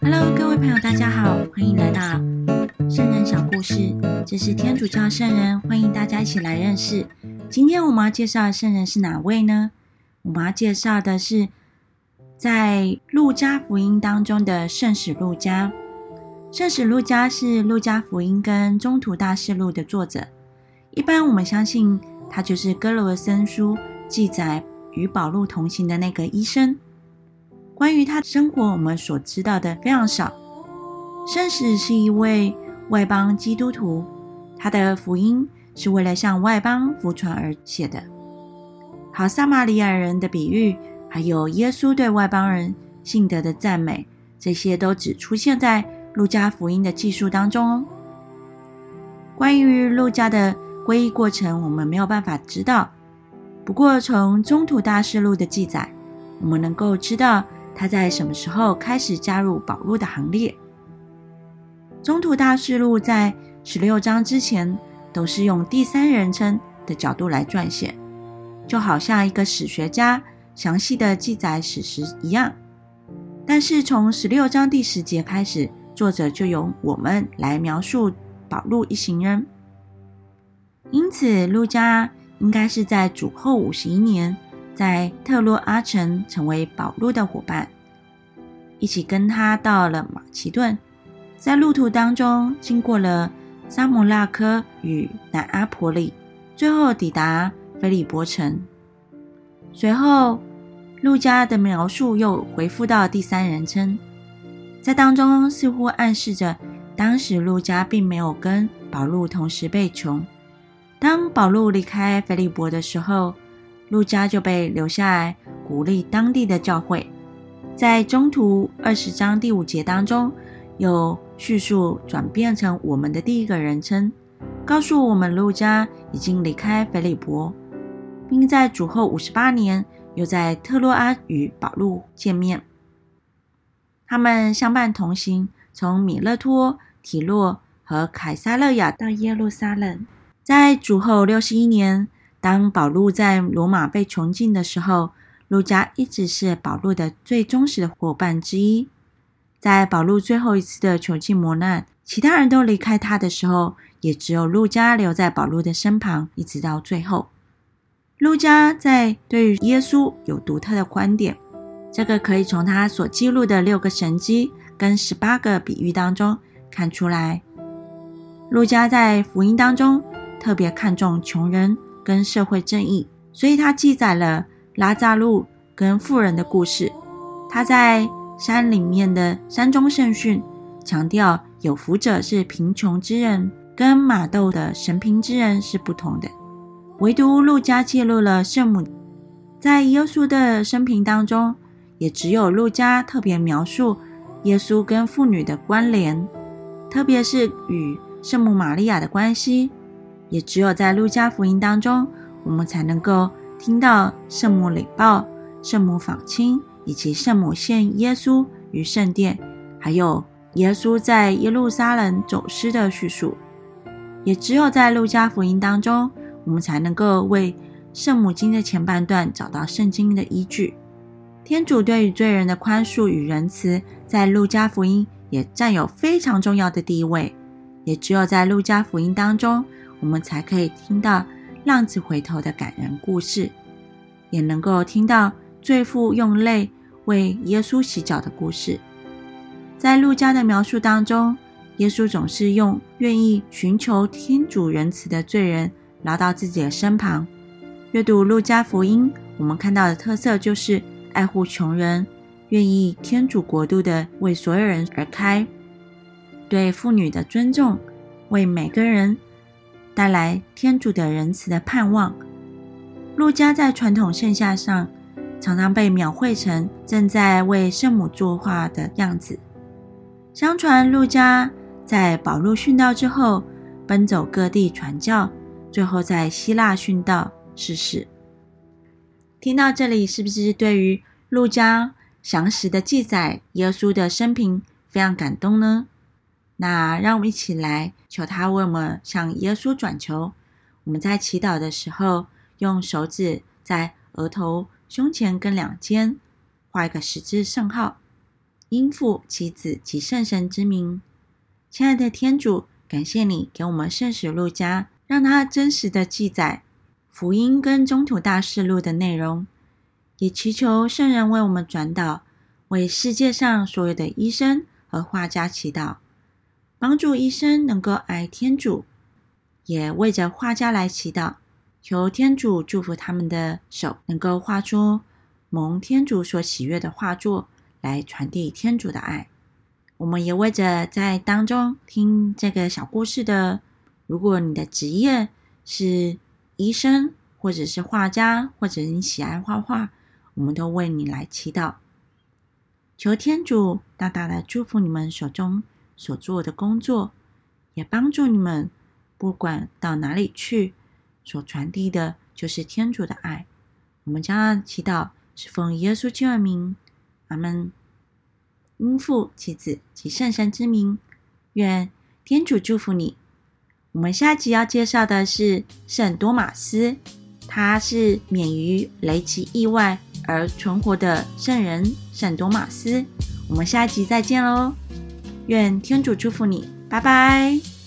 Hello，各位朋友，大家好，欢迎来到圣人小故事。这是天主教圣人，欢迎大家一起来认识。今天我们要介绍的圣人是哪位呢？我们要介绍的是在路加福音当中的圣使路加。圣使路加是路加福音跟中途大事录的作者。一般我们相信他就是哥罗森书记载与保禄同行的那个医生。关于他的生活，我们所知道的非常少。圣使是一位外邦基督徒，他的福音是为了向外邦服传而写的。好，撒玛利亚人的比喻，还有耶稣对外邦人信德的赞美，这些都只出现在路加福音的记述当中哦。关于路加的皈依过程，我们没有办法知道。不过，从中途大事录的记载，我们能够知道。他在什么时候开始加入保禄的行列？中途大事录在十六章之前都是用第三人称的角度来撰写，就好像一个史学家详细的记载史实一样。但是从十六章第十节开始，作者就由我们来描述保禄一行人。因此，路加应该是在主后五十一年。在特洛阿城成为保禄的伙伴，一起跟他到了马其顿，在路途当中经过了沙摩拉科与南阿婆里，最后抵达菲利波城。随后，路加的描述又回复到第三人称，在当中似乎暗示着当时路加并没有跟保禄同时被囚。当保禄离开菲利波的时候。路加就被留下来鼓励当地的教会，在中途二十章第五节当中，有叙述转变成我们的第一个人称，告诉我们路加已经离开腓利伯，并在主后五十八年又在特洛阿与保禄见面，他们相伴同行，从米勒托、提洛和凯撒勒亚到耶路撒冷，在主后六十一年。当保禄在罗马被囚禁的时候，路加一直是保禄的最忠实的伙伴之一。在保禄最后一次的囚禁磨难，其他人都离开他的时候，也只有路加留在保禄的身旁，一直到最后。路加在对于耶稣有独特的观点，这个可以从他所记录的六个神迹跟十八个比喻当中看出来。路加在福音当中特别看重穷人。跟社会正义，所以他记载了拉扎路跟富人的故事。他在山里面的山中圣训强调，有福者是贫穷之人，跟马窦的神贫之人是不同的。唯独路加记录了圣母，在耶稣的生平当中，也只有路加特别描述耶稣跟妇女的关联，特别是与圣母玛利亚的关系。也只有在路加福音当中，我们才能够听到圣母领报、圣母访亲，以及圣母献耶稣于圣殿，还有耶稣在耶路撒冷走失的叙述。也只有在路加福音当中，我们才能够为圣母经的前半段找到圣经的依据。天主对于罪人的宽恕与仁慈，在路加福音也占有非常重要的地位。也只有在路加福音当中。我们才可以听到浪子回头的感人故事，也能够听到罪妇用泪为耶稣洗脚的故事。在路加的描述当中，耶稣总是用愿意寻求天主仁慈的罪人拉到自己的身旁。阅读路加福音，我们看到的特色就是爱护穷人，愿意天主国度的为所有人而开，对妇女的尊重，为每个人。带来天主的仁慈的盼望。路加在传统圣像上常常被描绘成正在为圣母作画的样子。相传路加在保禄殉道之后，奔走各地传教，最后在希腊殉道逝世。听到这里，是不是对于路加详实的记载耶稣的生平非常感动呢？那让我们一起来求他为我们向耶稣转求。我们在祈祷的时候，用手指在额头、胸前跟两肩画一个十字圣号，因父、其子及圣神之名。亲爱的天主，感谢你给我们圣史路加，让他真实的记载福音跟中土大事录的内容，也祈求圣人为我们转导，为世界上所有的医生和画家祈祷，帮助医生能够爱天主，也为着画家来祈祷。求天主祝福他们的手，能够画出蒙天主所喜悦的画作，来传递天主的爱。我们也为着在当中听这个小故事的，如果你的职业是医生，或者是画家，或者你喜爱画画，我们都为你来祈祷。求天主大大的祝福你们手中所做的工作，也帮助你们，不管到哪里去。所传递的就是天主的爱。我们将要祈祷，是奉耶稣基督名，阿门。因父、其子及圣神之名，愿天主祝福你。我们下集要介绍的是圣多马斯，他是免于雷奇意外而存活的圣人圣多马斯。我们下集再见喽！愿天主祝福你，拜拜。